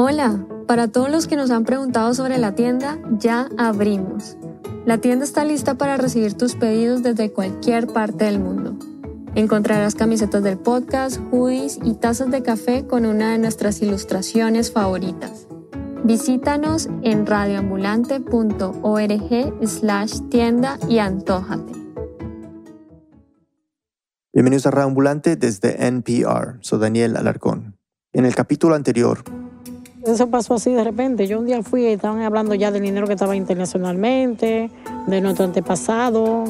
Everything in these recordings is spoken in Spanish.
Hola, para todos los que nos han preguntado sobre la tienda, ya abrimos. La tienda está lista para recibir tus pedidos desde cualquier parte del mundo. Encontrarás camisetas del podcast, hoodies y tazas de café con una de nuestras ilustraciones favoritas. Visítanos en radioambulante.org slash tienda y antójate. Bienvenidos a Radio Ambulante desde NPR. Soy Daniel Alarcón. En el capítulo anterior... Eso pasó así de repente. Yo un día fui y estaban hablando ya del dinero que estaba internacionalmente, de nuestro antepasado.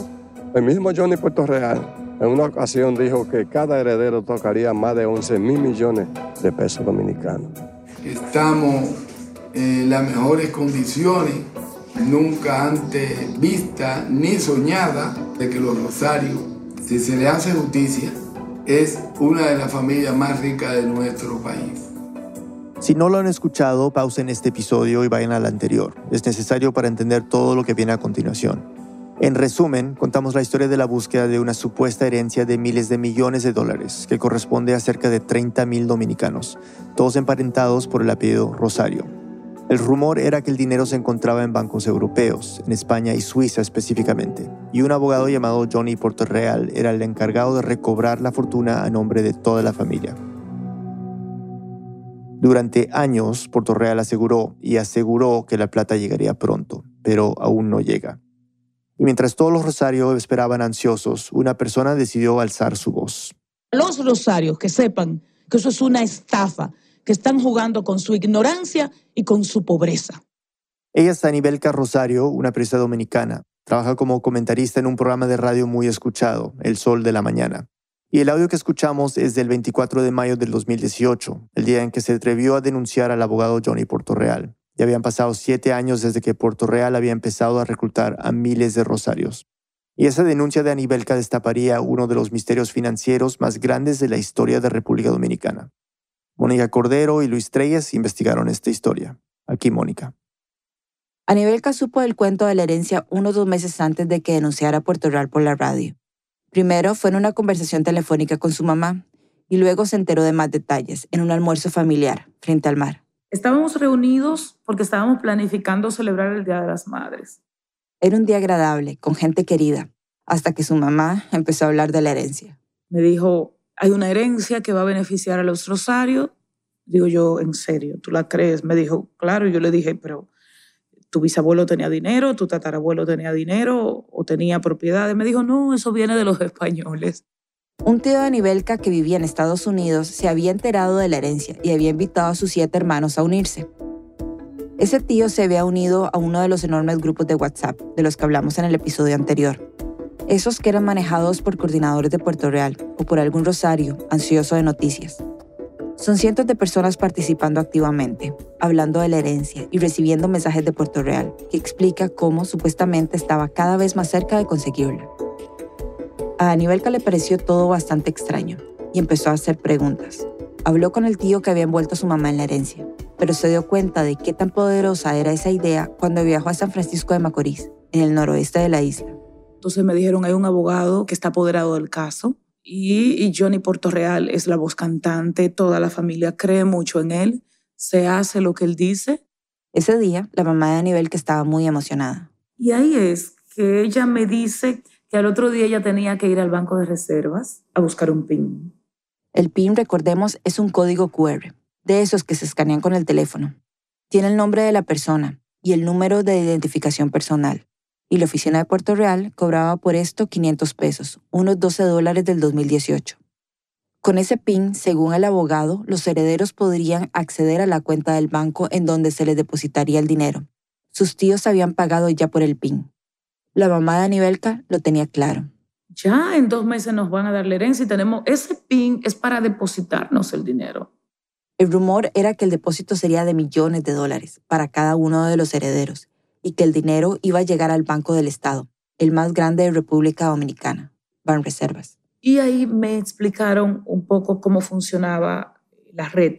El mismo Johnny Puerto Real en una ocasión dijo que cada heredero tocaría más de 11 mil millones de pesos dominicanos. Estamos en las mejores condiciones, nunca antes vista ni soñada, de que los Rosarios, si se le hace justicia, es una de las familias más ricas de nuestro país. Si no lo han escuchado, pausen este episodio y vayan al anterior. Es necesario para entender todo lo que viene a continuación. En resumen, contamos la historia de la búsqueda de una supuesta herencia de miles de millones de dólares, que corresponde a cerca de 30 mil dominicanos, todos emparentados por el apellido Rosario. El rumor era que el dinero se encontraba en bancos europeos, en España y Suiza específicamente, y un abogado llamado Johnny Porterreal era el encargado de recobrar la fortuna a nombre de toda la familia. Durante años, Porterreal aseguró y aseguró que la plata llegaría pronto, pero aún no llega. Y mientras todos los rosarios esperaban ansiosos, una persona decidió alzar su voz. Los rosarios que sepan que eso es una estafa, que están jugando con su ignorancia y con su pobreza. Ella es Anibelca Rosario, una periodista dominicana. Trabaja como comentarista en un programa de radio muy escuchado, El Sol de la Mañana. Y el audio que escuchamos es del 24 de mayo del 2018, el día en que se atrevió a denunciar al abogado Johnny Portorreal. Ya habían pasado siete años desde que Puerto Real había empezado a reclutar a miles de rosarios. Y esa denuncia de Anibelca destaparía uno de los misterios financieros más grandes de la historia de República Dominicana. Mónica Cordero y Luis Treyes investigaron esta historia. Aquí Mónica. Anibelca supo el cuento de la herencia unos dos meses antes de que denunciara a Puerto Real por la radio. Primero fue en una conversación telefónica con su mamá y luego se enteró de más detalles en un almuerzo familiar frente al mar. Estábamos reunidos porque estábamos planificando celebrar el Día de las Madres. Era un día agradable, con gente querida, hasta que su mamá empezó a hablar de la herencia. Me dijo, hay una herencia que va a beneficiar a los Rosarios. Digo yo, ¿en serio? ¿Tú la crees? Me dijo, claro. Y yo le dije, pero tu bisabuelo tenía dinero, tu tatarabuelo tenía dinero o tenía propiedades. Me dijo, no, eso viene de los españoles. Un tío de Anibelca que vivía en Estados Unidos se había enterado de la herencia y había invitado a sus siete hermanos a unirse. Ese tío se había unido a uno de los enormes grupos de WhatsApp de los que hablamos en el episodio anterior. Esos que eran manejados por coordinadores de Puerto Real o por algún rosario ansioso de noticias. Son cientos de personas participando activamente, hablando de la herencia y recibiendo mensajes de Puerto Real que explica cómo supuestamente estaba cada vez más cerca de conseguirla. A Anibelca le pareció todo bastante extraño y empezó a hacer preguntas. Habló con el tío que había envuelto a su mamá en la herencia, pero se dio cuenta de qué tan poderosa era esa idea cuando viajó a San Francisco de Macorís, en el noroeste de la isla. Entonces me dijeron, hay un abogado que está apoderado del caso y, y Johnny Real es la voz cantante, toda la familia cree mucho en él, se hace lo que él dice. Ese día, la mamá de Anibel que estaba muy emocionada. Y ahí es que ella me dice que al otro día ella tenía que ir al banco de reservas a buscar un PIN. El PIN, recordemos, es un código QR, de esos que se escanean con el teléfono. Tiene el nombre de la persona y el número de identificación personal. Y la oficina de Puerto Real cobraba por esto 500 pesos, unos 12 dólares del 2018. Con ese PIN, según el abogado, los herederos podrían acceder a la cuenta del banco en donde se les depositaría el dinero. Sus tíos habían pagado ya por el PIN. La mamá de Anibelca lo tenía claro. Ya en dos meses nos van a dar la herencia y tenemos ese PIN es para depositarnos el dinero. El rumor era que el depósito sería de millones de dólares para cada uno de los herederos y que el dinero iba a llegar al Banco del Estado, el más grande de República Dominicana, Banreservas. Y ahí me explicaron un poco cómo funcionaba la red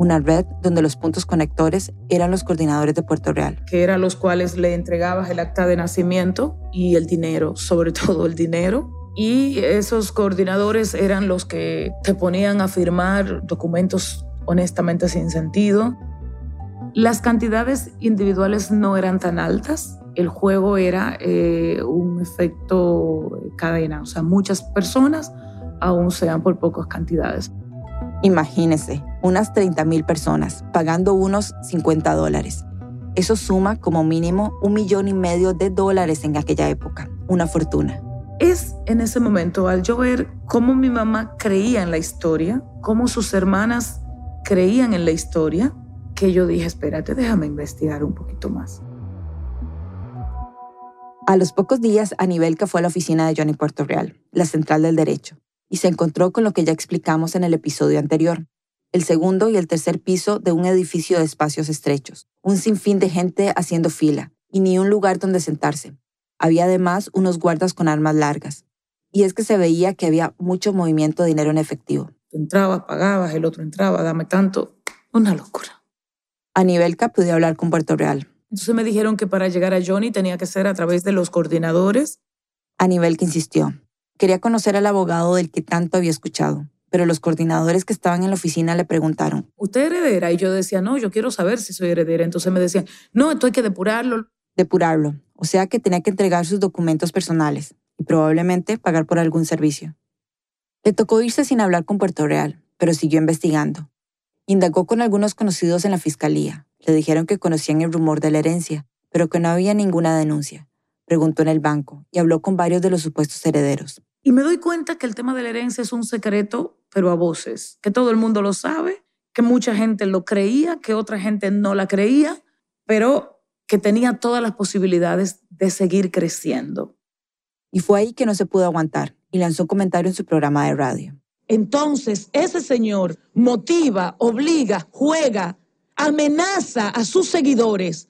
una red donde los puntos conectores eran los coordinadores de Puerto Real. Que eran los cuales le entregabas el acta de nacimiento y el dinero, sobre todo el dinero. Y esos coordinadores eran los que te ponían a firmar documentos honestamente sin sentido. Las cantidades individuales no eran tan altas. El juego era eh, un efecto cadena, o sea, muchas personas, aún sean por pocas cantidades. Imagínese, unas 30 mil personas pagando unos 50 dólares. Eso suma como mínimo un millón y medio de dólares en aquella época, una fortuna. Es en ese momento, al yo ver cómo mi mamá creía en la historia, cómo sus hermanas creían en la historia, que yo dije, espérate, déjame investigar un poquito más. A los pocos días, Anibelka fue a la oficina de Johnny Puerto Real, la central del derecho, y se encontró con lo que ya explicamos en el episodio anterior, el segundo y el tercer piso de un edificio de espacios estrechos, un sinfín de gente haciendo fila y ni un lugar donde sentarse. Había además unos guardas con armas largas. Y es que se veía que había mucho movimiento de dinero en efectivo. entrabas, pagabas, el otro entraba, dame tanto. Una locura. Anibelka pudo hablar con Puerto Real. Entonces me dijeron que para llegar a Johnny tenía que ser a través de los coordinadores. Anibelka insistió. Quería conocer al abogado del que tanto había escuchado, pero los coordinadores que estaban en la oficina le preguntaron. ¿Usted heredera? Y yo decía, no, yo quiero saber si soy heredera. Entonces me decían, no, esto hay que depurarlo. Depurarlo, o sea que tenía que entregar sus documentos personales y probablemente pagar por algún servicio. Le tocó irse sin hablar con Puerto Real, pero siguió investigando. Indagó con algunos conocidos en la fiscalía. Le dijeron que conocían el rumor de la herencia, pero que no había ninguna denuncia. Preguntó en el banco y habló con varios de los supuestos herederos. Y me doy cuenta que el tema de la herencia es un secreto, pero a voces, que todo el mundo lo sabe, que mucha gente lo creía, que otra gente no la creía, pero que tenía todas las posibilidades de seguir creciendo. Y fue ahí que no se pudo aguantar y lanzó un comentario en su programa de radio. Entonces, ese señor motiva, obliga, juega, amenaza a sus seguidores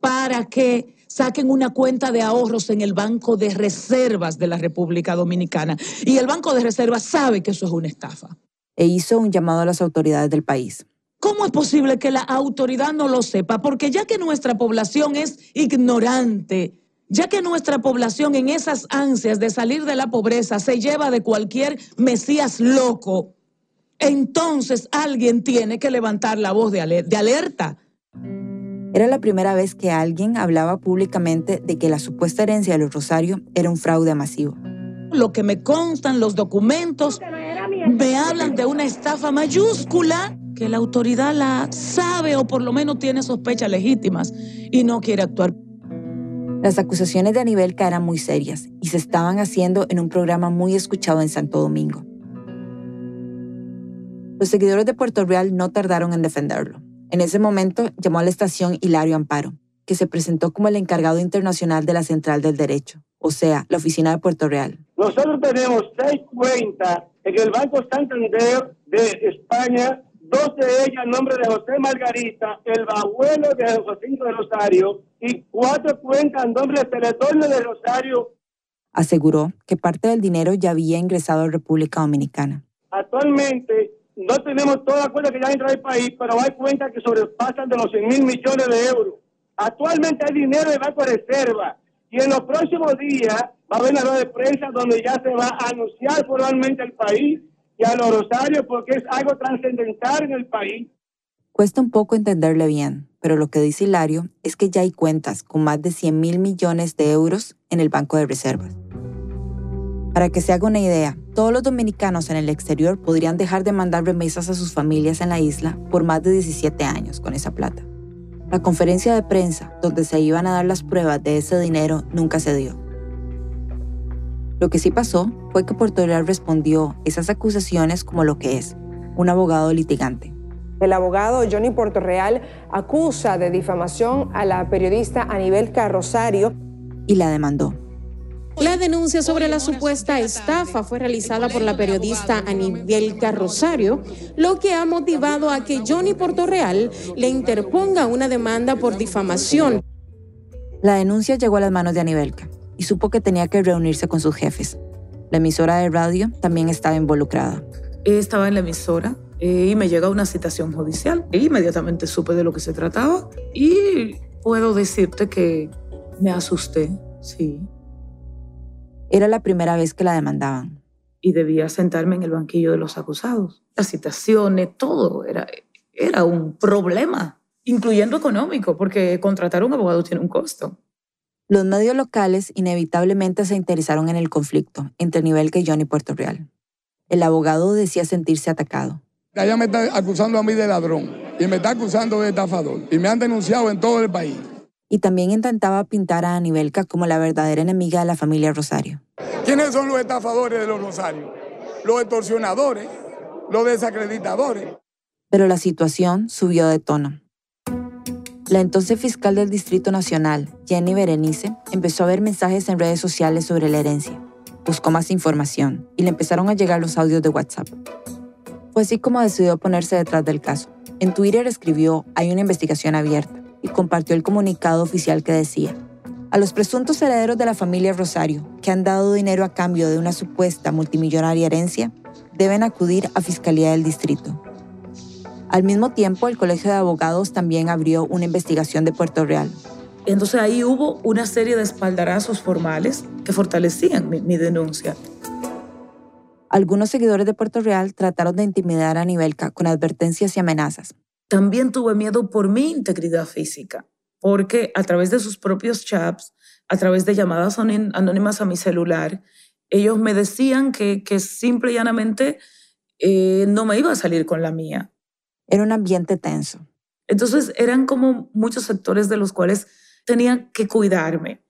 para que saquen una cuenta de ahorros en el Banco de Reservas de la República Dominicana. Y el Banco de Reservas sabe que eso es una estafa. E hizo un llamado a las autoridades del país. ¿Cómo es posible que la autoridad no lo sepa? Porque ya que nuestra población es ignorante, ya que nuestra población en esas ansias de salir de la pobreza se lleva de cualquier mesías loco, entonces alguien tiene que levantar la voz de, alerta. Era la primera vez que alguien hablaba públicamente de que la supuesta herencia de los Rosario era un fraude masivo. Lo que me constan los documentos me hablan de una estafa mayúscula que la autoridad la sabe o por lo menos tiene sospechas legítimas y no quiere actuar. Las acusaciones de Anibelca eran muy serias y se estaban haciendo en un programa muy escuchado en Santo Domingo. Los seguidores de Puerto Real no tardaron en defenderlo. En ese momento llamó a la estación Hilario Amparo, que se presentó como el encargado internacional de la Central del Derecho, o sea, la oficina de Puerto Real. Nosotros tenemos seis cuentas en el Banco Santander de España, dos de ellas en nombre de José Margarita, el abuelo de José de Rosario, y cuatro cuentas en nombre de Teledorno de Rosario. Aseguró que parte del dinero ya había ingresado a República Dominicana. Actualmente no tenemos toda la cuenta que ya entra al país, pero hay cuentas que sobrepasan de los 100 mil millones de euros. Actualmente hay dinero de Banco de Reserva y en los próximos días va a haber una rueda de prensa donde ya se va a anunciar formalmente al país y a los rosarios porque es algo trascendental en el país. Cuesta un poco entenderle bien, pero lo que dice Hilario es que ya hay cuentas con más de 100 mil millones de euros en el Banco de Reservas. Para que se haga una idea, todos los dominicanos en el exterior podrían dejar de mandar remesas a sus familias en la isla por más de 17 años con esa plata. La conferencia de prensa donde se iban a dar las pruebas de ese dinero nunca se dio. Lo que sí pasó fue que Puerto Real respondió esas acusaciones como lo que es, un abogado litigante. El abogado Johnny Real acusa de difamación a la periodista Anibel Carrosario y la demandó. La denuncia sobre la supuesta estafa fue realizada por la periodista Anibelca Rosario, lo que ha motivado a que Johnny Portorreal le interponga una demanda por difamación. La denuncia llegó a las manos de Anibelca y supo que tenía que reunirse con sus jefes. La emisora de radio también estaba involucrada. Estaba en la emisora eh, y me llega una citación judicial. E inmediatamente supe de lo que se trataba y puedo decirte que me asusté, sí. Era la primera vez que la demandaban. Y debía sentarme en el banquillo de los acusados. Las citaciones, todo era, era un problema, incluyendo económico, porque contratar a un abogado tiene un costo. Los medios locales inevitablemente se interesaron en el conflicto entre Nivelca y Johnny Puerto Real. El abogado decía sentirse atacado. Ella me está acusando a mí de ladrón y me está acusando de estafador y me han denunciado en todo el país. Y también intentaba pintar a Anivelca como la verdadera enemiga de la familia Rosario. ¿Quiénes son los estafadores de los Rosarios? Los extorsionadores, los desacreditadores. Pero la situación subió de tono. La entonces fiscal del Distrito Nacional, Jenny Berenice, empezó a ver mensajes en redes sociales sobre la herencia. Buscó más información y le empezaron a llegar los audios de WhatsApp. Fue así como decidió ponerse detrás del caso. En Twitter escribió, hay una investigación abierta, y compartió el comunicado oficial que decía, a los presuntos herederos de la familia Rosario, que han dado dinero a cambio de una supuesta multimillonaria herencia, deben acudir a Fiscalía del Distrito. Al mismo tiempo, el Colegio de Abogados también abrió una investigación de Puerto Real. Entonces ahí hubo una serie de espaldarazos formales que fortalecían mi, mi denuncia. Algunos seguidores de Puerto Real trataron de intimidar a Nivelca con advertencias y amenazas. También tuve miedo por mi integridad física, porque a través de sus propios chats, a través de llamadas anónimas a mi celular, ellos me decían que, que simple y llanamente eh, no me iba a salir con la mía. Era un ambiente tenso. Entonces eran como muchos sectores de los cuales tenía que cuidarme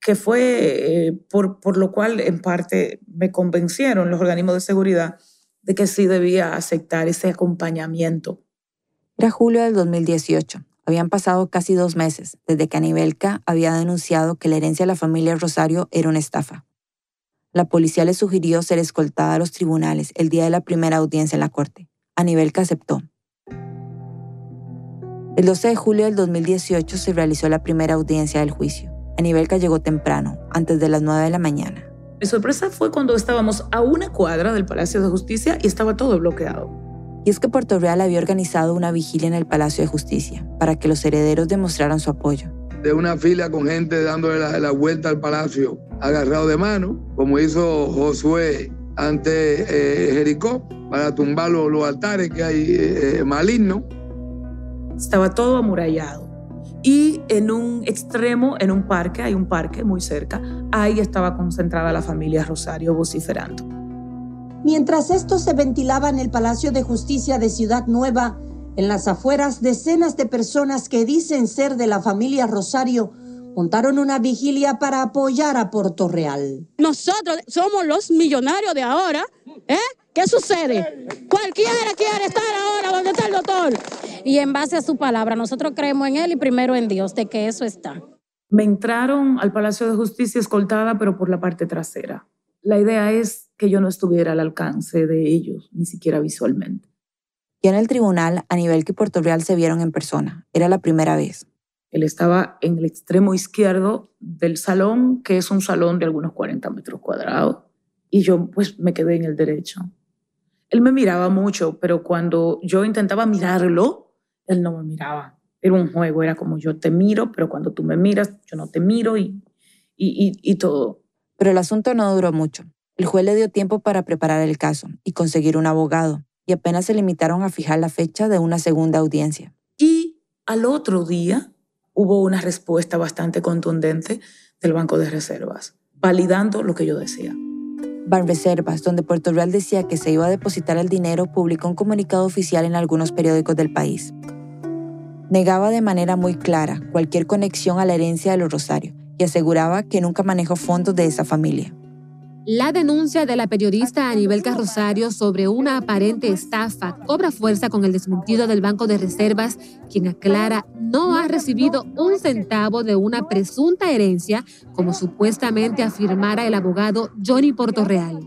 que fue eh, por, por lo cual en parte me convencieron los organismos de seguridad de que sí debía aceptar ese acompañamiento. Era julio del 2018. Habían pasado casi dos meses desde que Anibelka había denunciado que la herencia de la familia Rosario era una estafa. La policía le sugirió ser escoltada a los tribunales el día de la primera audiencia en la corte. Anibelka aceptó. El 12 de julio del 2018 se realizó la primera audiencia del juicio. Anibelka llegó temprano, antes de las 9 de la mañana. Mi sorpresa fue cuando estábamos a una cuadra del Palacio de Justicia y estaba todo bloqueado. Y es que Puerto Real había organizado una vigilia en el Palacio de Justicia para que los herederos demostraran su apoyo. De una fila con gente dándole la, vuelta al palacio, agarrado de mano, como hizo Josué ante eh, Jericó, para tumbar los, altares que hay eh, malignos. Estaba todo amurallado. Y en un extremo, en un parque, hay un parque muy cerca, ahí estaba concentrada la familia Rosario vociferando. Mientras esto se ventilaba en el Palacio de Justicia de Ciudad Nueva, en las afueras decenas de personas que dicen ser de la familia Rosario montaron una vigilia para apoyar a Puerto Real. Nosotros somos los millonarios de ahora, ¿eh? ¿Qué sucede? Cualquiera quiere estar ahora donde está el doctor. Y en base a su palabra, nosotros creemos en él y primero en Dios, de que eso está. Me entraron al Palacio de Justicia escoltada, pero por la parte trasera. La idea es que yo no estuviera al alcance de ellos, ni siquiera visualmente. Y en el tribunal, a nivel que Puerto Real se vieron en persona. Era la primera vez. Él estaba en el extremo izquierdo del salón, que es un salón de algunos 40 metros cuadrados, y yo pues me quedé en el derecho. Él me miraba mucho, pero cuando yo intentaba mirarlo, él no me miraba. Era un juego, era como yo te miro, pero cuando tú me miras, yo no te miro y, y, y, todo. Pero el asunto no duró mucho. El juez le dio tiempo para preparar el caso y conseguir un abogado, y apenas se limitaron a fijar la fecha de una segunda audiencia. Y al otro día hubo una respuesta bastante contundente del Banco de Reservas, validando lo que yo decía. Banreservas, donde Puerto Real decía que se iba a depositar el dinero, publicó un comunicado oficial en algunos periódicos del país. Negaba de manera muy clara cualquier conexión a la herencia de los Rosario y aseguraba que nunca manejó fondos de esa familia. La denuncia de la periodista Anibel Rosario sobre una aparente estafa cobra fuerza con el desmentido del Banco de Reservas, quien aclara no ha recibido un centavo de una presunta herencia, como supuestamente afirmara el abogado Johnny Portorreal.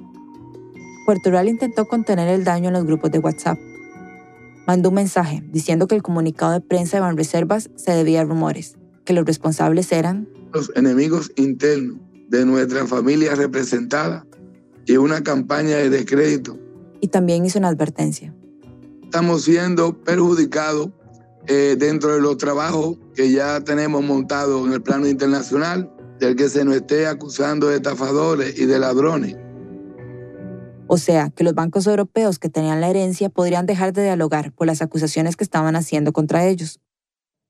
Portorreal intentó contener el daño en los grupos de WhatsApp. Mandó un mensaje diciendo que el comunicado de prensa de Banreservas se debía a rumores, que los responsables eran los enemigos internos de nuestra familia representada y una campaña de descrédito. Y también hizo una advertencia. Estamos siendo perjudicados eh, dentro de los trabajos que ya tenemos montados en el plano internacional, del que se nos esté acusando de estafadores y de ladrones. O sea, que los bancos europeos que tenían la herencia podrían dejar de dialogar por las acusaciones que estaban haciendo contra ellos.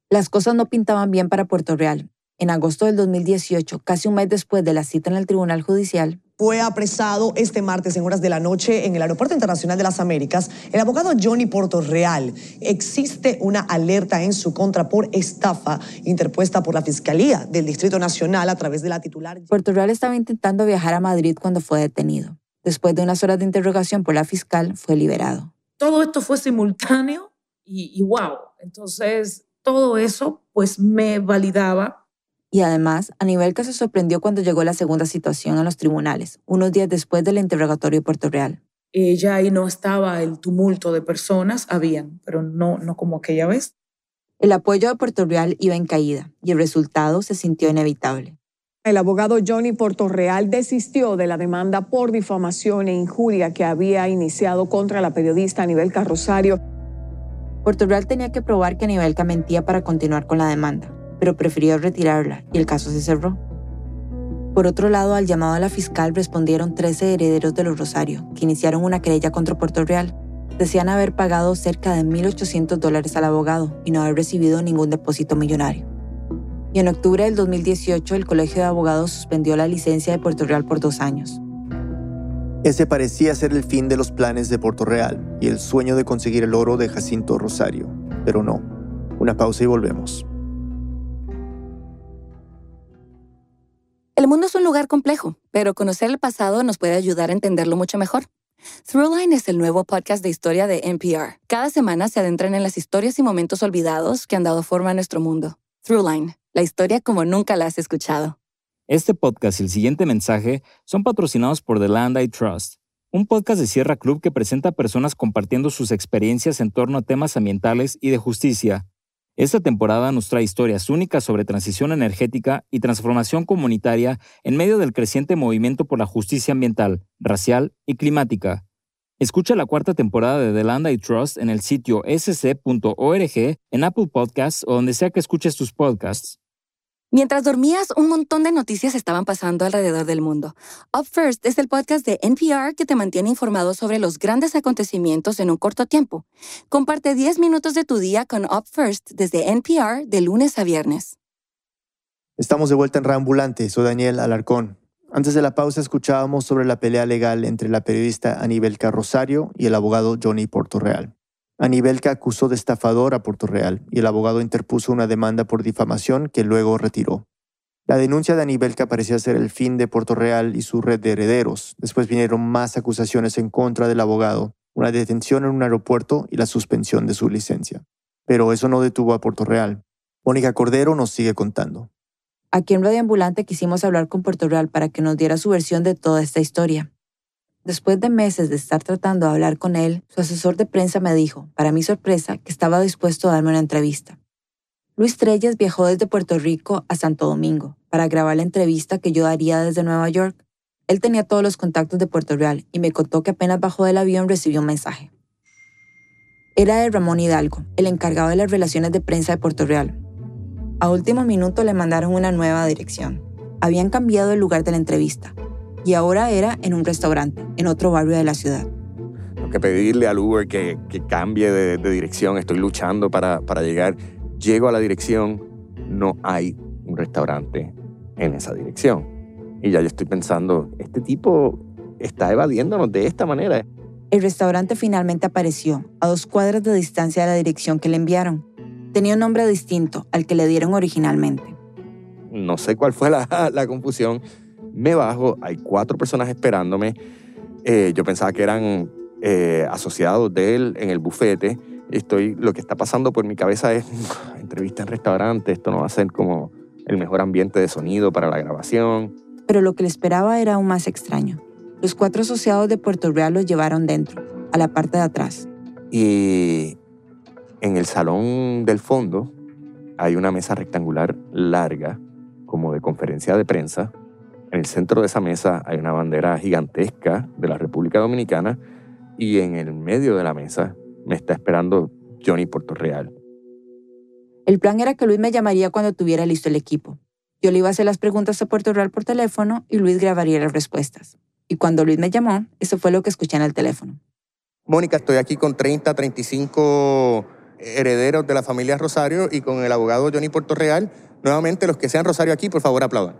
Las cosas no pintaban bien para Puerto Real. En agosto del 2018, casi un mes después de la cita en el Tribunal Judicial, fue apresado este martes en horas de la noche en el Aeropuerto Internacional de las Américas el abogado Johnny Portorreal. Existe una alerta en su contra por estafa interpuesta por la Fiscalía del Distrito Nacional a través de la titular. Portorreal estaba intentando viajar a Madrid cuando fue detenido. Después de unas horas de interrogación por la fiscal, fue liberado. Todo esto fue simultáneo y, y wow. Entonces, todo eso pues me validaba y además, Anibelca se sorprendió cuando llegó la segunda situación en los tribunales, unos días después del interrogatorio de Puerto Real. Ella ahí no estaba el tumulto de personas, habían, pero no, no como aquella vez. El apoyo de Puerto Real iba en caída y el resultado se sintió inevitable. El abogado Johnny Portorreal desistió de la demanda por difamación e injuria que había iniciado contra la periodista Anibelca Rosario. Portorreal tenía que probar que Anibelca mentía para continuar con la demanda pero prefirió retirarla y el caso se cerró. Por otro lado, al llamado a la fiscal respondieron 13 herederos de los Rosario, que iniciaron una querella contra Puerto Real. Decían haber pagado cerca de 1.800 dólares al abogado y no haber recibido ningún depósito millonario. Y en octubre del 2018, el Colegio de Abogados suspendió la licencia de Puerto Real por dos años. Ese parecía ser el fin de los planes de Puerto Real y el sueño de conseguir el oro de Jacinto Rosario, pero no. Una pausa y volvemos. El mundo es un lugar complejo, pero conocer el pasado nos puede ayudar a entenderlo mucho mejor. Throughline es el nuevo podcast de historia de NPR. Cada semana se adentran en las historias y momentos olvidados que han dado forma a nuestro mundo. Throughline, la historia como nunca la has escuchado. Este podcast y el siguiente mensaje son patrocinados por The Land I Trust, un podcast de Sierra Club que presenta a personas compartiendo sus experiencias en torno a temas ambientales y de justicia esta temporada nos trae historias únicas sobre transición energética y transformación comunitaria en medio del creciente movimiento por la justicia ambiental, racial y climática. Escucha la cuarta temporada de The Land I Trust en el sitio sc.org, en Apple Podcasts o donde sea que escuches tus podcasts. Mientras dormías, un montón de noticias estaban pasando alrededor del mundo. Up First es el podcast de NPR que te mantiene informado sobre los grandes acontecimientos en un corto tiempo. Comparte 10 minutos de tu día con Up First desde NPR de lunes a viernes. Estamos de vuelta en Reambulante. Soy Daniel Alarcón. Antes de la pausa escuchábamos sobre la pelea legal entre la periodista Anibel Carrosario y el abogado Johnny Portorreal. Anibelca acusó de estafador a Puerto Real y el abogado interpuso una demanda por difamación que luego retiró. La denuncia de Anibelca parecía ser el fin de Puerto Real y su red de herederos. Después vinieron más acusaciones en contra del abogado, una detención en un aeropuerto y la suspensión de su licencia. Pero eso no detuvo a Puerto Real. Mónica Cordero nos sigue contando. Aquí en Radio Ambulante quisimos hablar con Puerto Real para que nos diera su versión de toda esta historia. Después de meses de estar tratando de hablar con él, su asesor de prensa me dijo, para mi sorpresa, que estaba dispuesto a darme una entrevista. Luis Treyes viajó desde Puerto Rico a Santo Domingo para grabar la entrevista que yo daría desde Nueva York. Él tenía todos los contactos de Puerto Real y me contó que apenas bajó del avión recibió un mensaje. Era de Ramón Hidalgo, el encargado de las relaciones de prensa de Puerto Real. A último minuto le mandaron una nueva dirección. Habían cambiado el lugar de la entrevista, y ahora era en un restaurante, en otro barrio de la ciudad. Tengo que pedirle al Uber que, que cambie de, de, dirección, estoy luchando para, para llegar. Llego a la dirección, no hay un restaurante en esa dirección. Y ya yo estoy pensando, este tipo está evadiéndonos de esta manera. El restaurante finalmente apareció, a dos cuadras de distancia de la dirección que le enviaron. Tenía un nombre distinto al que le dieron originalmente. No sé cuál fue la, la confusión, me bajo, hay cuatro personas esperándome. Eh, yo pensaba que eran eh, asociados de él en el bufete. Estoy, lo que está pasando por mi cabeza es entrevista en restaurante, esto no va a ser como el mejor ambiente de sonido para la grabación. Pero lo que le esperaba era aún más extraño. Los cuatro asociados de Puerto Real los llevaron dentro, a la parte de atrás. Y en el salón del fondo hay una mesa rectangular larga, como de conferencia de prensa, en el centro de esa mesa hay una bandera gigantesca de la República Dominicana y en el medio de la mesa me está esperando Johnny Puerto Real. El plan era que Luis me llamaría cuando tuviera listo el equipo. Yo le iba a hacer las preguntas a Puerto Real por teléfono y Luis grabaría las respuestas. Y cuando Luis me llamó, eso fue lo que escuché en el teléfono. Mónica, estoy aquí con 30, 35 herederos de la familia Rosario y con el abogado Johnny Puerto Real. Nuevamente, los que sean Rosario aquí, por favor, aplaudan.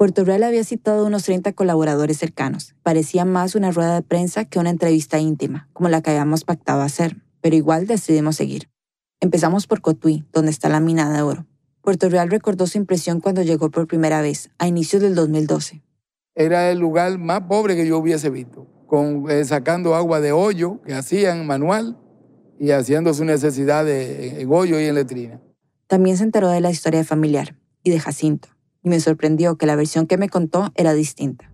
Puerto Real había citado a unos 30 colaboradores cercanos. Parecía más una rueda de prensa que una entrevista íntima, como la que habíamos pactado hacer, pero igual decidimos seguir. Empezamos por Cotuí, donde está la mina de oro. Puerto Real recordó su impresión cuando llegó por primera vez, a inicios del 2012. Era el lugar más pobre que yo hubiese visto, con, eh, sacando agua de hoyo que hacían manual y haciendo su necesidad de, en hoyo y en letrina. También se enteró de la historia familiar y de Jacinto, y me sorprendió que la versión que me contó era distinta.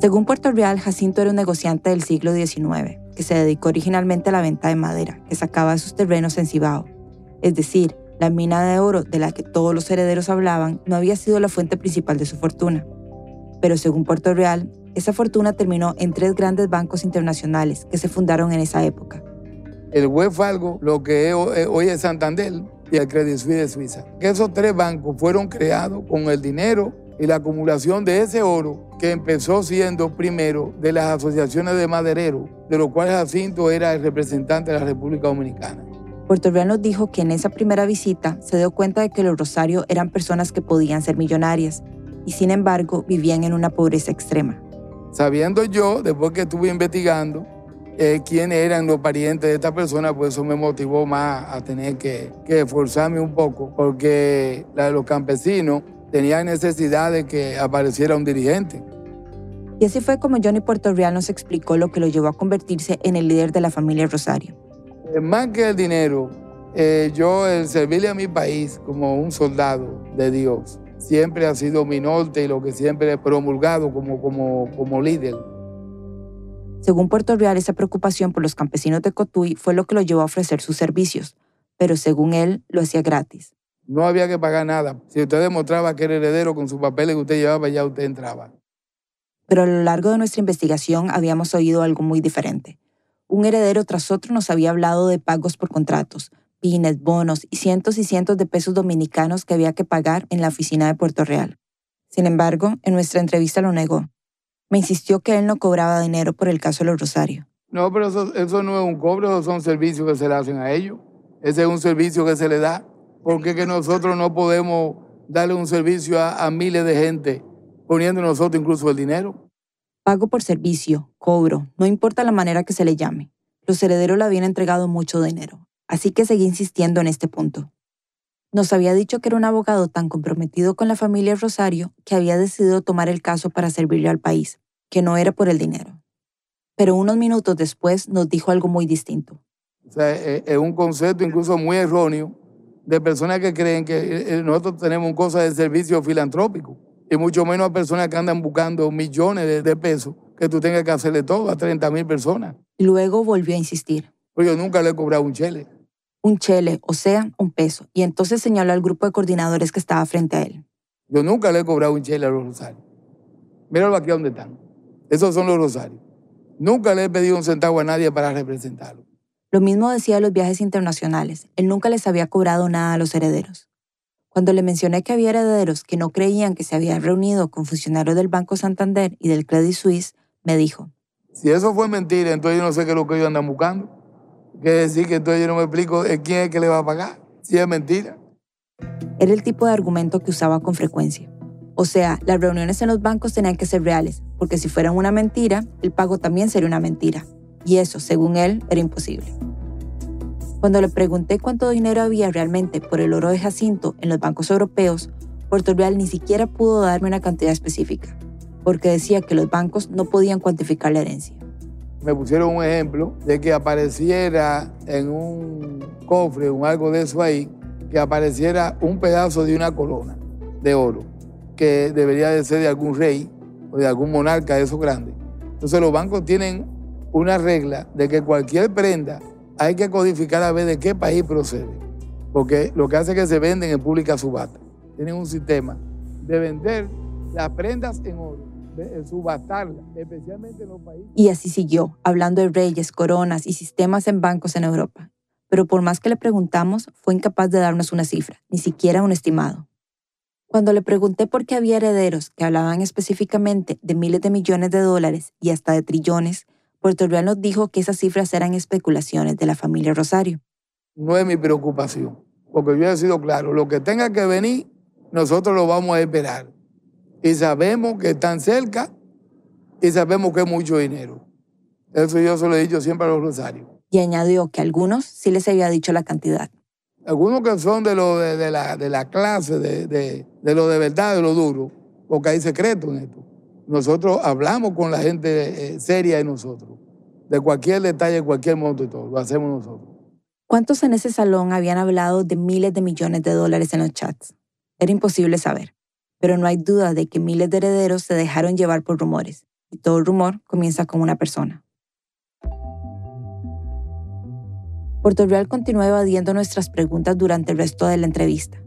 Según Puerto Real, Jacinto era un negociante del siglo XIX, que se dedicó originalmente a la venta de madera, que sacaba de sus terrenos en Cibao. Es decir, la mina de oro de la que todos los herederos hablaban no había sido la fuente principal de su fortuna. Pero según Puerto Real, esa fortuna terminó en tres grandes bancos internacionales que se fundaron en esa época. El web lo que hoy es Santander, y el Credit Suisse de Suiza. Esos tres bancos fueron creados con el dinero y la acumulación de ese oro que empezó siendo primero de las asociaciones de madereros, de los cuales Jacinto era el representante de la República Dominicana. Puerto Real nos dijo que en esa primera visita se dio cuenta de que los Rosario eran personas que podían ser millonarias y sin embargo vivían en una pobreza extrema. Sabiendo yo, después que estuve investigando, eh, quiénes eran los parientes de esta persona, pues eso me motivó más a tener que, esforzarme un poco, porque los campesinos tenían necesidad de que apareciera un dirigente. Y así fue como Johnny Puerto Real nos explicó lo que lo llevó a convertirse en el líder de la familia Rosario. Eh, más que el dinero, eh, yo el servirle a mi país como un soldado de Dios siempre ha sido mi norte y lo que siempre he promulgado como, como, como líder. Según Puerto Real, esa preocupación por los campesinos de Cotuí fue lo que lo llevó a ofrecer sus servicios, pero según él, lo hacía gratis. No había que pagar nada. Si usted demostraba que era heredero con sus papeles que usted llevaba, ya usted entraba. Pero a lo largo de nuestra investigación habíamos oído algo muy diferente. Un heredero tras otro nos había hablado de pagos por contratos, pines, bonos y cientos y cientos de pesos dominicanos que había que pagar en la oficina de Puerto Real. Sin embargo, en nuestra entrevista lo negó. Me insistió que él no cobraba dinero por el caso de los Rosario. No, pero eso, no es un cobro, esos son servicios que se le hacen a ellos. Ese es un servicio que se le da. porque que nosotros no podemos darle un servicio a, miles de gente poniendo nosotros incluso el dinero? Pago por servicio, cobro, no importa la manera que se le llame. Los herederos le habían entregado mucho dinero, así que seguí insistiendo en este punto. Nos había dicho que era un abogado tan comprometido con la familia Rosario que había decidido tomar el caso para servirle al país, que no era por el dinero. Pero unos minutos después nos dijo algo muy distinto. O sea, e, es un concepto incluso muy erróneo de personas que creen que eh, eh, nosotros tenemos cosa de servicio filantrópico y mucho menos a personas que andan buscando millones de, pesos que tú tengas que hacerle todo a 30 mil personas. Luego volvió a insistir. Pues yo nunca le he cobrado un chele un chele, o sea, un peso, y entonces señaló al grupo de coordinadores que estaba frente a él. Yo nunca le he cobrado un chele a los rosarios. Míralo aquí donde están. Esos son los rosarios. Nunca le he pedido un centavo a nadie para representarlo. Lo mismo decía de los viajes internacionales. Él nunca les había cobrado nada a los herederos. Cuando le mencioné que había herederos que no creían que se había reunido con funcionarios del Banco Santander y del Credit Suisse, me dijo. Si eso fue mentira, entonces yo no sé qué es lo que ellos andan buscando. Quiere decir que entonces yo no me explico quién es que le va a pagar, si es mentira. Era el tipo de argumento que usaba con frecuencia. O sea, las reuniones en los bancos tenían que ser reales, porque si fueran una mentira, el pago también sería una mentira. Y eso, según él, era imposible. Cuando le pregunté cuánto dinero había realmente por el oro de Jacinto en los bancos europeos, Puerto Real ni siquiera pudo darme una cantidad específica, porque decía que los bancos no podían cuantificar la herencia me pusieron un ejemplo de que apareciera en un cofre o algo de eso ahí, que apareciera un pedazo de una corona de oro, que debería de ser de algún rey o de algún monarca de esos grandes. Entonces los bancos tienen una regla de que cualquier prenda hay que codificar a ver de qué país procede, porque lo que hace es que se venden en pública subasta. Tienen un sistema de vender las prendas en oro subastarla, especialmente en los países. Y así siguió, hablando de reyes, coronas y sistemas en bancos en Europa. pero por más que le preguntamos, fue incapaz de darnos una cifra, ni siquiera un estimado. Cuando le pregunté por qué había herederos que hablaban específicamente de miles de millones de dólares y hasta de trillones, Puerto Real nos dijo que esas cifras eran especulaciones de la familia Rosario. No es mi preocupación, porque yo he sido claro, lo que tenga que venir, nosotros lo vamos a esperar. Y sabemos que están cerca y sabemos que es mucho dinero. Eso yo se lo he dicho siempre a los Rosarios. Y añadió que a algunos sí les había dicho la cantidad. Algunos que son de, lo de, la, de la clase, de, de, lo de verdad, de lo duro, porque hay secreto en esto. Nosotros hablamos con la gente eh, seria de nosotros, de cualquier detalle, cualquier monto y todo, lo hacemos nosotros. ¿Cuántos en ese salón habían hablado de miles de millones de dólares en los chats? Era imposible saber, pero no hay duda de que miles de herederos se dejaron llevar por rumores, y todo rumor comienza con una persona. Puerto Real continuó evadiendo nuestras preguntas durante el resto de la entrevista.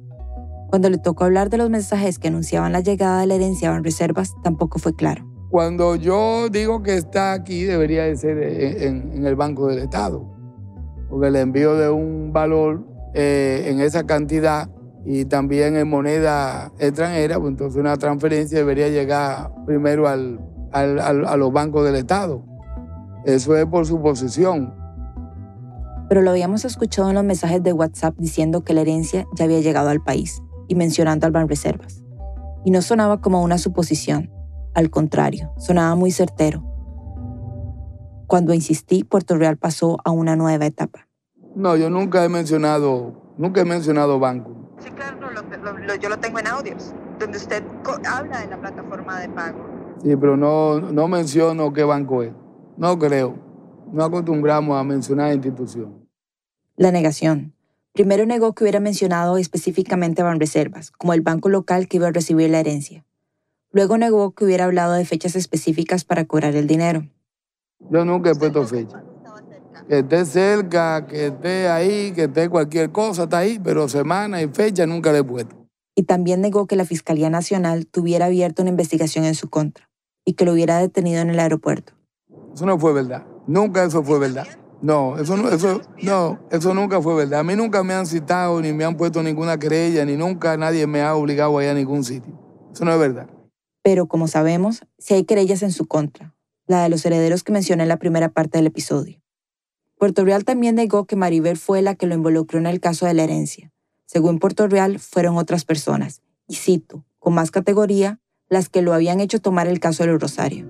Cuando le tocó hablar de los mensajes que anunciaban la llegada de la herencia en reservas, tampoco fue claro. Cuando yo digo que está aquí, debería de ser en, el Banco del Estado, porque el envío de un valor eh, en esa cantidad y también en moneda extranjera, pues entonces una transferencia debería llegar primero al, a los bancos del Estado. Eso es por su posición pero lo habíamos escuchado en los mensajes de WhatsApp diciendo que la herencia ya había llegado al país y mencionando al Banreservas. Y no sonaba como una suposición, al contrario, sonaba muy certero. Cuando insistí, Puerto Real pasó a una nueva etapa. No, yo nunca he mencionado, nunca he mencionado banco. Sí, claro, yo lo tengo en audios, donde usted habla de la plataforma de pago. Sí, pero no, no menciono qué banco es. No creo. No acostumbramos a mencionar institución. La negación. Primero negó que hubiera mencionado específicamente a Banreservas, como el banco local que iba a recibir la herencia. Luego negó que hubiera hablado de fechas específicas para cobrar el dinero. Yo nunca he puesto fecha. Que esté cerca, que esté ahí, que esté cualquier cosa, está ahí, pero semana y fecha nunca le he puesto. Y también negó que la Fiscalía Nacional tuviera abierto una investigación en su contra y que lo hubiera detenido en el aeropuerto. Eso no fue verdad. Nunca eso fue verdad. No, eso, no, eso, no, eso nunca fue verdad. A mí nunca me han citado, ni me han puesto ninguna querella, ni nunca nadie me ha obligado a ir a ningún sitio. Eso no es verdad. Pero como sabemos, sí hay querellas en su contra, la de los herederos que mencioné en la primera parte del episodio. Puerto Real también negó que Maribel fue la que lo involucró en el caso de la herencia. Según Puerto Real, fueron otras personas, y cito, con más categoría, las que lo habían hecho tomar el caso de los Rosario.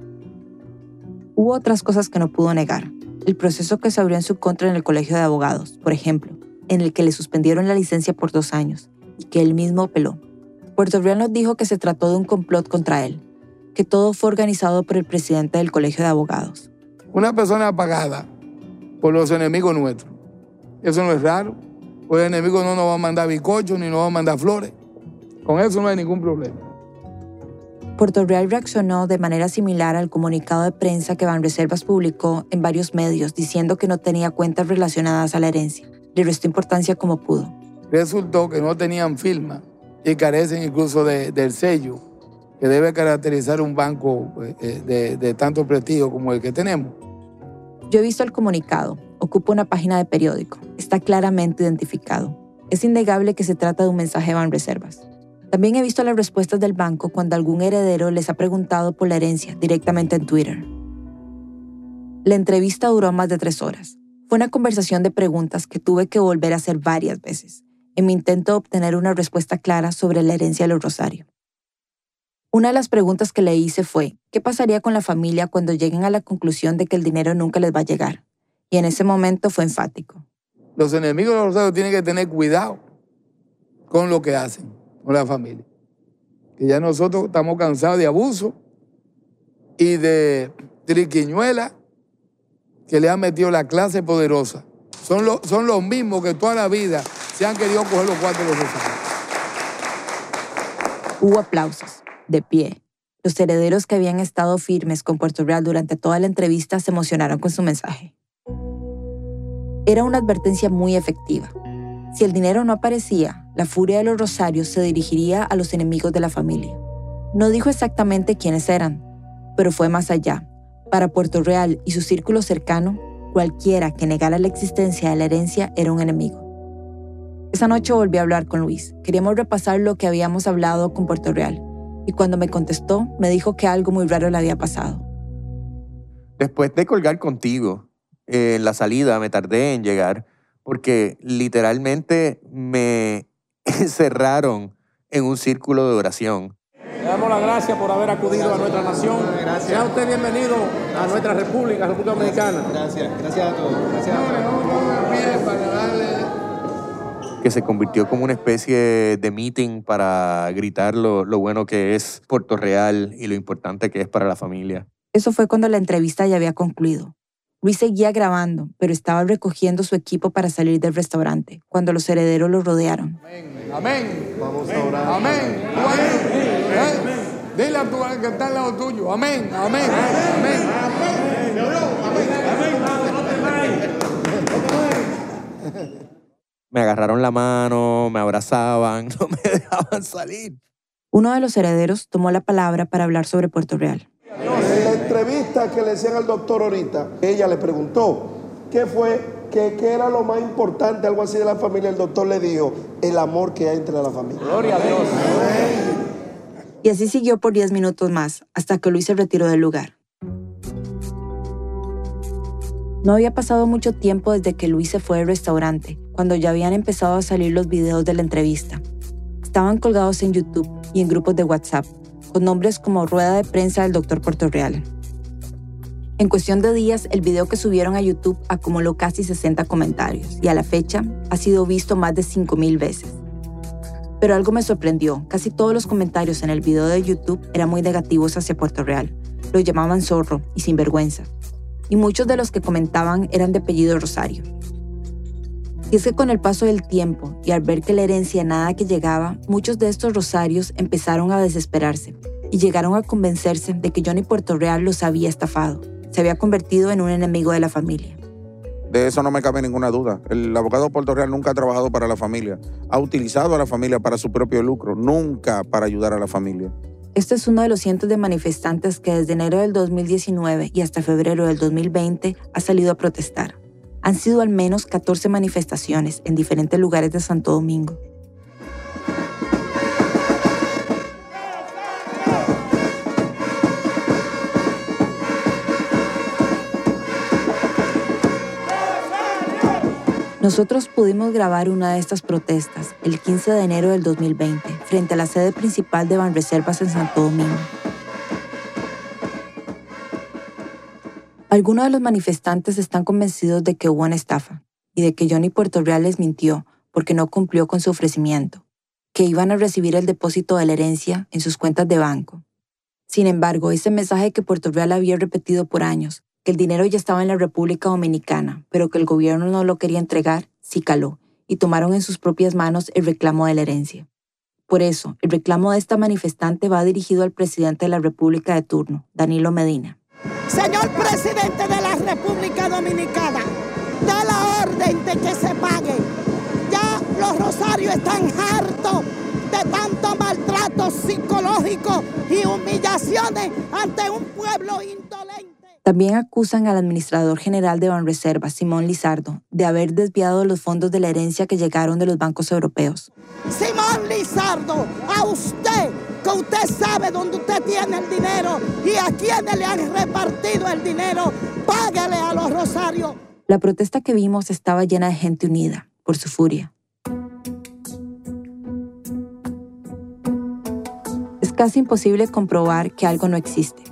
Hubo otras cosas que no pudo negar. El proceso que se abrió en su contra en el Colegio de Abogados, por ejemplo, en el que le suspendieron la licencia por dos años y que él mismo apeló. Puerto Real nos dijo que se trató de un complot contra él, que todo fue organizado por el presidente del Colegio de Abogados. Una persona apagada por los enemigos nuestros. Eso no es raro. Pues el enemigo no nos va a mandar bizcochos ni nos va a mandar flores. Con eso no hay ningún problema. Puerto Real reaccionó de manera similar al comunicado de prensa que Banreservas publicó en varios medios diciendo que no tenía cuentas relacionadas a la herencia. Le restó importancia como pudo. Resultó que no tenían firma y carecen incluso del sello que debe caracterizar un banco eh, de, de tanto prestigio como el que tenemos. Yo he visto el comunicado. Ocupa una página de periódico. Está claramente identificado. Es innegable que se trata de un mensaje de Banreservas. También he visto las respuestas del banco cuando algún heredero les ha preguntado por la herencia directamente en Twitter. La entrevista duró más de tres horas. Fue una conversación de preguntas que tuve que volver a hacer varias veces, en mi intento de obtener una respuesta clara sobre la herencia de los Rosario. Una de las preguntas que le hice fue, ¿qué pasaría con la familia cuando lleguen a la conclusión de que el dinero nunca les va a llegar? Y en ese momento fue enfático. Los enemigos de los Rosario tienen que tener cuidado con lo que hacen con la familia. Que ya nosotros estamos cansados de abuso y de triquiñuela que le han metido la clase poderosa. Son, son los mismos que toda la vida se han querido coger los cuatro de los Hubo aplausos, de pie. Los herederos que habían estado firmes con Puerto Real durante toda la entrevista se emocionaron con su mensaje. Era una advertencia muy efectiva. Si el dinero no aparecía, la furia de los rosarios se dirigiría a los enemigos de la familia. No dijo exactamente quiénes eran, pero fue más allá. Para Puerto Real y su círculo cercano, cualquiera que negara la existencia de la herencia era un enemigo. Esa noche volví a hablar con Luis. Queríamos repasar lo que habíamos hablado con Puerto Real. Y cuando me contestó, me dijo que algo muy raro le había pasado. Después de colgar contigo eh, en la salida, me tardé en llegar porque literalmente me encerraron en un círculo de oración. Le damos las gracias por haber acudido a nuestra nación. Gracias. Sea usted bienvenido a nuestra República, República Dominicana. Gracias, gracias a todos. Gracias a todos. Que se convirtió como una especie de meeting para gritar lo, lo bueno que es Puerto Real y lo importante que es para la familia. Eso fue cuando la entrevista ya había concluido. Luis seguía grabando, pero estaba recogiendo su equipo para salir del restaurante, cuando los herederos lo rodearon. Amén. Amén. Vamos a orar. Amén. ¿Eh? Dile a tu que está al lado tuyo. Amén. Amén. Amén. Me agarraron la mano, me abrazaban, no me dejaban salir. Uno de los herederos tomó la palabra para hablar sobre Puerto Real. En la entrevista que le hacían al doctor ahorita, ella le preguntó qué fue, qué, qué era lo más importante, algo así de la familia. El doctor le dijo, el amor que hay entre la familia. Gloria a Dios. Y así siguió por 10 minutos más, hasta que Luis se retiró del lugar. No había pasado mucho tiempo desde que Luis se fue del restaurante, cuando ya habían empezado a salir los videos de la entrevista. Estaban colgados en YouTube y en grupos de WhatsApp, con nombres como Rueda de Prensa del Dr. Puerto Real. En cuestión de días, el video que subieron a YouTube acumuló casi 60 comentarios y a la fecha ha sido visto más de 5.000 veces. Pero algo me sorprendió, casi todos los comentarios en el video de YouTube eran muy negativos hacia Puerto Real. Lo llamaban zorro y sinvergüenza. Y muchos de los que comentaban eran de apellido Rosario. Y es que con el paso del tiempo y al ver que la herencia nada que llegaba, muchos de estos rosarios empezaron a desesperarse y llegaron a convencerse de que Johnny Puerto Real los había estafado. Se había convertido en un enemigo de la familia. De eso no me cabe ninguna duda. El abogado Puerto Real nunca ha trabajado para la familia. Ha utilizado a la familia para su propio lucro, nunca para ayudar a la familia. Este es uno de los cientos de manifestantes que desde enero del 2019 y hasta febrero del 2020 ha salido a protestar. Han sido al menos 14 manifestaciones en diferentes lugares de Santo Domingo. Nosotros pudimos grabar una de estas protestas el 15 de enero del 2020 frente a la sede principal de Banreservas en Santo Domingo. Algunos de los manifestantes están convencidos de que hubo una estafa y de que Johnny Puerto Real les mintió porque no cumplió con su ofrecimiento, que iban a recibir el depósito de la herencia en sus cuentas de banco. Sin embargo, ese mensaje que Puerto Real había repetido por años, que el dinero ya estaba en la República Dominicana, pero que el gobierno no lo quería entregar, sí caló, y tomaron en sus propias manos el reclamo de la herencia. Por eso, el reclamo de esta manifestante va dirigido al presidente de la República de turno, Danilo Medina. Señor presidente de la República Dominicana, da la orden de que se pague. Ya los rosarios están hartos de tanto maltrato psicológico y humillaciones ante un pueblo. También acusan al administrador general de Banreservas, Simón Lizardo, de haber desviado los fondos de la herencia que llegaron de los bancos europeos. Simón Lizardo, a usted, que usted sabe dónde usted tiene el dinero y a quiénes le han repartido el dinero, págale a los rosarios. La protesta que vimos estaba llena de gente unida por su furia. Es casi imposible comprobar que algo no existe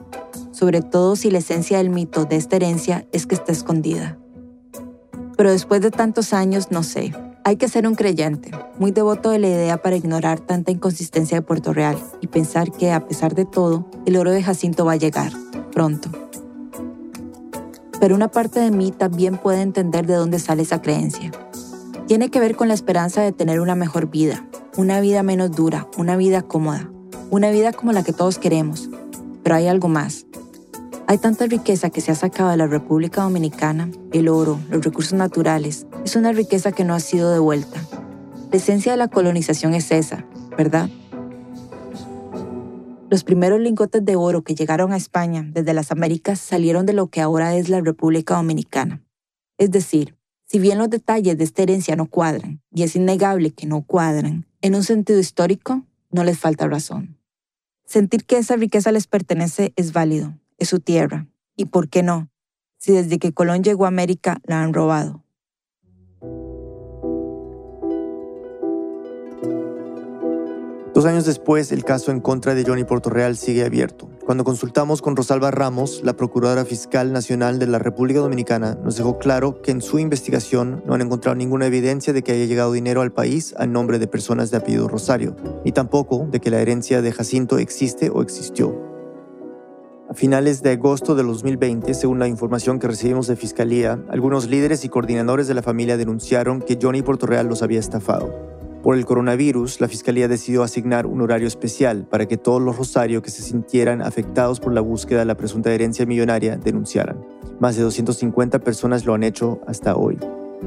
sobre todo si la esencia del mito de esta herencia es que está escondida. Pero después de tantos años, no sé, hay que ser un creyente, muy devoto de la idea para ignorar tanta inconsistencia de Puerto Real y pensar que, a pesar de todo, el oro de Jacinto va a llegar, pronto. Pero una parte de mí también puede entender de dónde sale esa creencia. Tiene que ver con la esperanza de tener una mejor vida, una vida menos dura, una vida cómoda, una vida como la que todos queremos. Pero hay algo más. Hay tanta riqueza que se ha sacado de la República Dominicana, el oro, los recursos naturales, es una riqueza que no ha sido devuelta. La esencia de la colonización es esa, ¿verdad? Los primeros lingotes de oro que llegaron a España desde las Américas salieron de lo que ahora es la República Dominicana. Es decir, si bien los detalles de esta herencia no cuadran, y es innegable que no cuadran, en un sentido histórico, no les falta razón. Sentir que esa riqueza les pertenece es válido, es su tierra, y por qué no, si desde que Colón llegó a América la han robado. Dos años después, el caso en contra de Johnny Portorreal sigue abierto. Cuando consultamos con Rosalba Ramos, la Procuradora Fiscal Nacional de la República Dominicana, nos dejó claro que en su investigación no han encontrado ninguna evidencia de que haya llegado dinero al país a nombre de personas de apellido Rosario, ni tampoco de que la herencia de Jacinto existe o existió. A finales de agosto de 2020, según la información que recibimos de Fiscalía, algunos líderes y coordinadores de la familia denunciaron que Johnny Portorreal los había estafado. Por el coronavirus, la Fiscalía decidió asignar un horario especial para que todos los Rosario que se sintieran afectados por la búsqueda de la presunta herencia millonaria denunciaran. Más de 250 personas lo han hecho hasta hoy.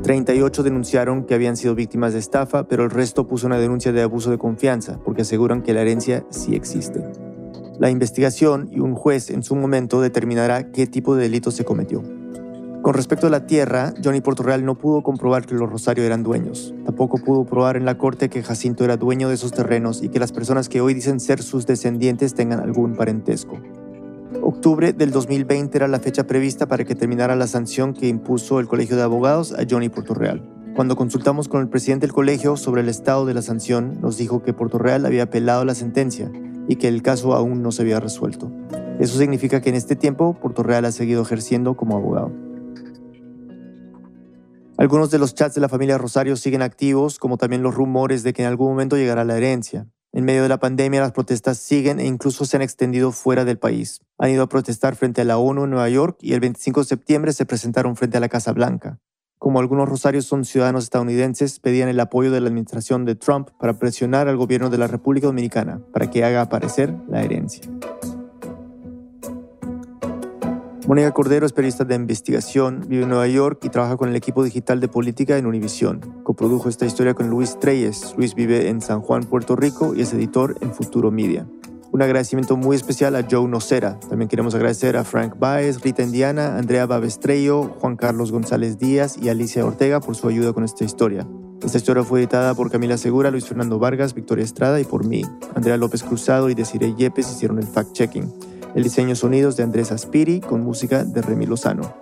38 denunciaron que habían sido víctimas de estafa, pero el resto puso una denuncia de abuso de confianza porque aseguran que la herencia sí existe. La investigación y un juez en su momento determinará qué tipo de delito se cometió. Con respecto a la tierra, Johnny Portorreal no pudo comprobar que los Rosario eran dueños. Tampoco pudo probar en la corte que Jacinto era dueño de esos terrenos y que las personas que hoy dicen ser sus descendientes tengan algún parentesco. Octubre del 2020 era la fecha prevista para que terminara la sanción que impuso el Colegio de Abogados a Johnny Portorreal. Cuando consultamos con el presidente del colegio sobre el estado de la sanción, nos dijo que Portorreal había apelado la sentencia y que el caso aún no se había resuelto. Eso significa que en este tiempo Portorreal ha seguido ejerciendo como abogado. Algunos de los chats de la familia Rosario siguen activos, como también los rumores de que en algún momento llegará la herencia. En medio de la pandemia, las protestas siguen e incluso se han extendido fuera del país. Han ido a protestar frente a la ONU en Nueva York y el 25 de septiembre se presentaron frente a la Casa Blanca. Como algunos rosarios son ciudadanos estadounidenses, pedían el apoyo de la administración de Trump para presionar al gobierno de la República Dominicana para que haga aparecer la herencia. Mónica Cordero es periodista de investigación, vive en Nueva York y trabaja con el equipo digital de política en Univision. Coprodujo esta historia con Luis Treyes. Luis vive en San Juan, Puerto Rico y es editor en Futuro Media. Un agradecimiento muy especial a Joe Nocera. También queremos agradecer a Frank Baez, Rita Indiana, Andrea Babestrello, Juan Carlos González Díaz y Alicia Ortega por su ayuda con esta historia. Esta historia fue editada por Camila Segura, Luis Fernando Vargas, Victoria Estrada y por mí. Andrea López Cruzado y Desiree Yepes hicieron el fact-checking. El diseño sonidos de Andrés Aspiri con música de Remy Lozano.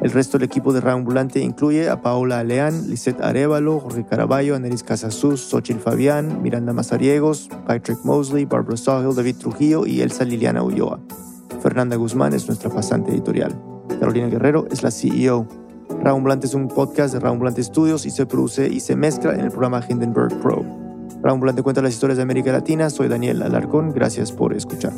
El resto del equipo de Ambulante incluye a Paola Aleán, Lisette Arevalo, Jorge Caraballo, Anelis Casasus, Xochitl Fabián, Miranda Mazariegos, Patrick Mosley, Barbara Sahel, David Trujillo y Elsa Liliana Ulloa. Fernanda Guzmán es nuestra pasante editorial. Carolina Guerrero es la CEO. Ambulante es un podcast de Ambulante Studios y se produce y se mezcla en el programa Hindenburg Pro. Ambulante cuenta las historias de América Latina. Soy Daniel Alarcón. Gracias por escuchar.